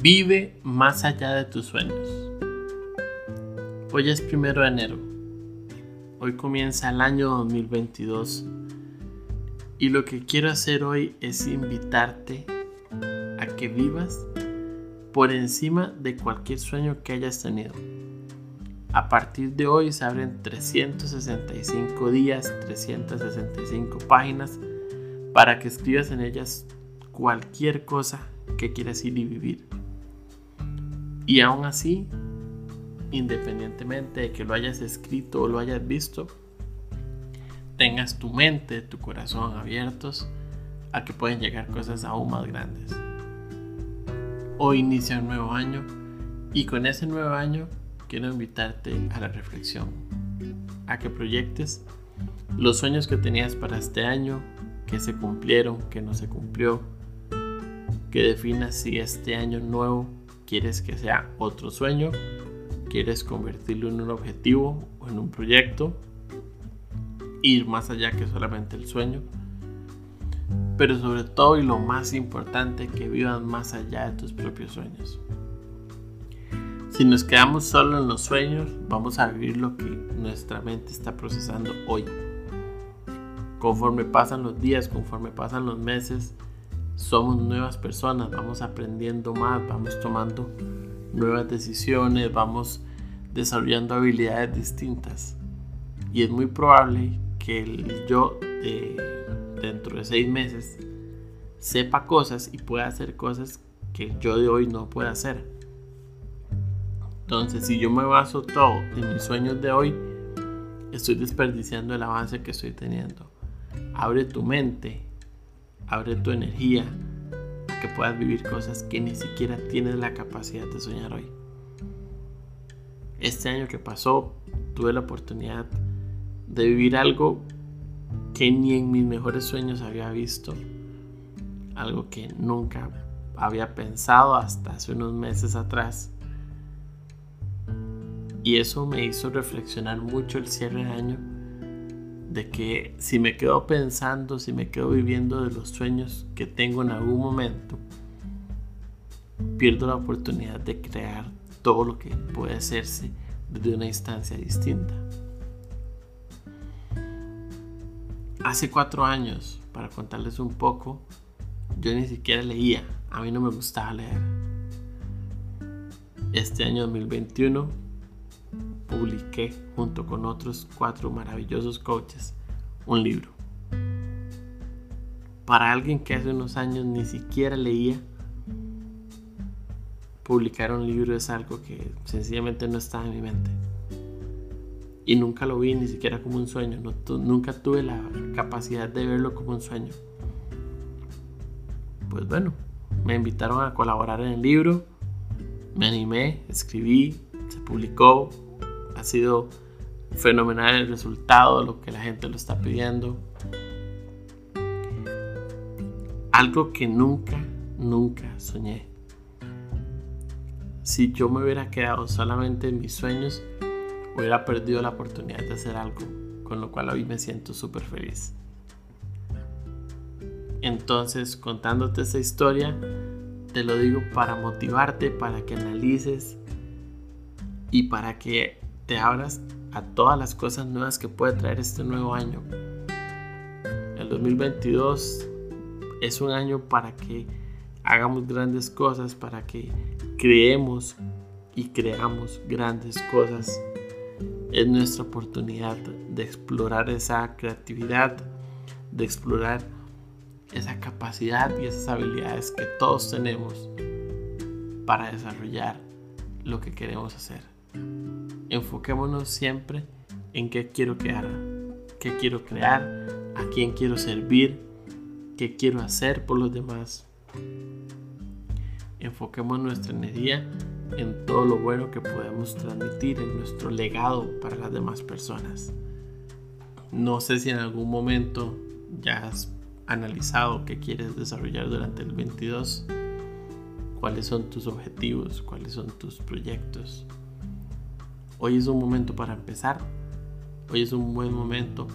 Vive más allá de tus sueños. Hoy es primero de enero. Hoy comienza el año 2022. Y lo que quiero hacer hoy es invitarte a que vivas por encima de cualquier sueño que hayas tenido. A partir de hoy se abren 365 días, 365 páginas para que escribas en ellas cualquier cosa que quieras ir y vivir. Y aún así, independientemente de que lo hayas escrito o lo hayas visto, tengas tu mente, tu corazón abiertos a que pueden llegar cosas aún más grandes. Hoy inicia un nuevo año y con ese nuevo año quiero invitarte a la reflexión, a que proyectes los sueños que tenías para este año, que se cumplieron, que no se cumplió, que definas si este año nuevo quieres que sea otro sueño, quieres convertirlo en un objetivo o en un proyecto, ir más allá que solamente el sueño, pero sobre todo y lo más importante, que vivas más allá de tus propios sueños. Si nos quedamos solo en los sueños, vamos a vivir lo que nuestra mente está procesando hoy. Conforme pasan los días, conforme pasan los meses, somos nuevas personas, vamos aprendiendo más, vamos tomando nuevas decisiones, vamos desarrollando habilidades distintas. Y es muy probable que el yo dentro de seis meses sepa cosas y pueda hacer cosas que el yo de hoy no puede hacer. Entonces, si yo me baso todo en mis sueños de hoy, estoy desperdiciando el avance que estoy teniendo. Abre tu mente abre tu energía a que puedas vivir cosas que ni siquiera tienes la capacidad de soñar hoy. Este año que pasó tuve la oportunidad de vivir algo que ni en mis mejores sueños había visto, algo que nunca había pensado hasta hace unos meses atrás. Y eso me hizo reflexionar mucho el cierre de año de que si me quedo pensando, si me quedo viviendo de los sueños que tengo en algún momento, pierdo la oportunidad de crear todo lo que puede hacerse desde una instancia distinta. Hace cuatro años, para contarles un poco, yo ni siquiera leía, a mí no me gustaba leer. Este año 2021 publiqué junto con otros cuatro maravillosos coaches un libro. Para alguien que hace unos años ni siquiera leía, publicar un libro es algo que sencillamente no estaba en mi mente. Y nunca lo vi ni siquiera como un sueño, nunca tuve la capacidad de verlo como un sueño. Pues bueno, me invitaron a colaborar en el libro, me animé, escribí, se publicó, ha sido fenomenal el resultado, lo que la gente lo está pidiendo. Algo que nunca, nunca soñé. Si yo me hubiera quedado solamente en mis sueños, hubiera perdido la oportunidad de hacer algo, con lo cual hoy me siento súper feliz. Entonces, contándote esta historia, te lo digo para motivarte, para que analices y para que te abras a todas las cosas nuevas que puede traer este nuevo año. El 2022 es un año para que hagamos grandes cosas, para que creemos y creamos grandes cosas. Es nuestra oportunidad de explorar esa creatividad, de explorar esa capacidad y esas habilidades que todos tenemos para desarrollar lo que queremos hacer enfoquémonos siempre en qué quiero crear, qué quiero crear, a quién quiero servir, qué quiero hacer por los demás. Enfoquemos nuestra energía en todo lo bueno que podemos transmitir, en nuestro legado para las demás personas. No sé si en algún momento ya has analizado qué quieres desarrollar durante el 22, cuáles son tus objetivos, cuáles son tus proyectos. Hoy es un momento para empezar, hoy es un buen momento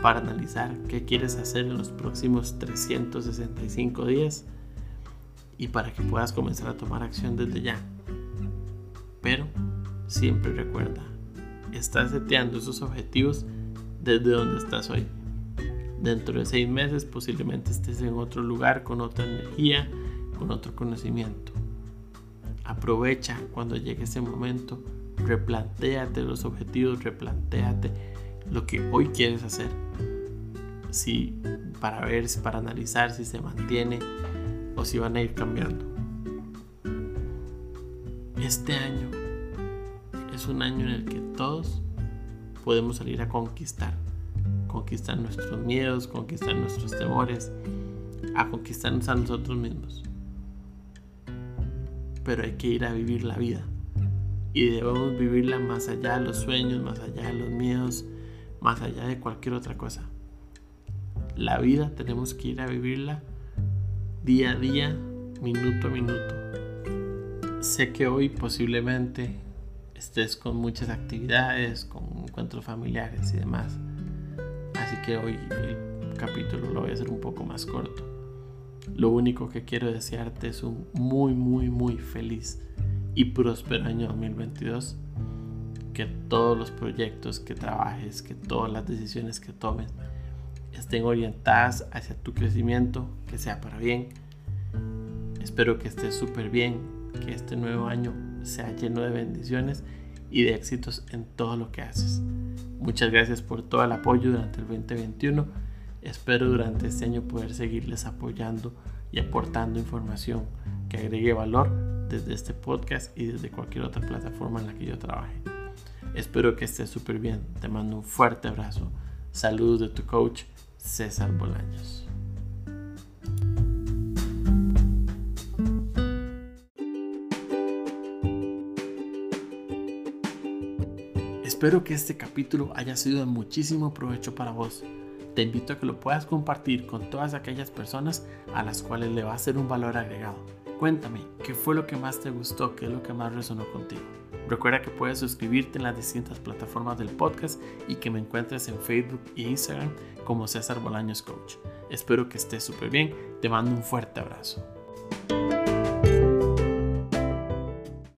para analizar qué quieres hacer en los próximos 365 días y para que puedas comenzar a tomar acción desde ya. Pero siempre recuerda, estás seteando esos objetivos desde donde estás hoy. Dentro de seis meses posiblemente estés en otro lugar con otra energía, con otro conocimiento. Aprovecha cuando llegue ese momento, replantéate los objetivos, replantéate lo que hoy quieres hacer. Si para ver, para analizar si se mantiene o si van a ir cambiando. Este año es un año en el que todos podemos salir a conquistar. Conquistar nuestros miedos, conquistar nuestros temores, a conquistarnos a nosotros mismos. Pero hay que ir a vivir la vida. Y debemos vivirla más allá de los sueños, más allá de los miedos, más allá de cualquier otra cosa. La vida tenemos que ir a vivirla día a día, minuto a minuto. Sé que hoy posiblemente estés con muchas actividades, con encuentros familiares y demás. Así que hoy el capítulo lo voy a hacer un poco más corto. Lo único que quiero desearte es un muy, muy, muy feliz y próspero año 2022. Que todos los proyectos que trabajes, que todas las decisiones que tomes, estén orientadas hacia tu crecimiento, que sea para bien. Espero que estés súper bien, que este nuevo año sea lleno de bendiciones y de éxitos en todo lo que haces. Muchas gracias por todo el apoyo durante el 2021. Espero durante este año poder seguirles apoyando y aportando información que agregue valor desde este podcast y desde cualquier otra plataforma en la que yo trabaje. Espero que estés súper bien. Te mando un fuerte abrazo. Saludos de tu coach César Bolaños. Espero que este capítulo haya sido de muchísimo provecho para vos. Te invito a que lo puedas compartir con todas aquellas personas a las cuales le va a ser un valor agregado. Cuéntame, ¿qué fue lo que más te gustó? ¿Qué es lo que más resonó contigo? Recuerda que puedes suscribirte en las distintas plataformas del podcast y que me encuentres en Facebook e Instagram como César Bolaños Coach. Espero que estés súper bien. Te mando un fuerte abrazo.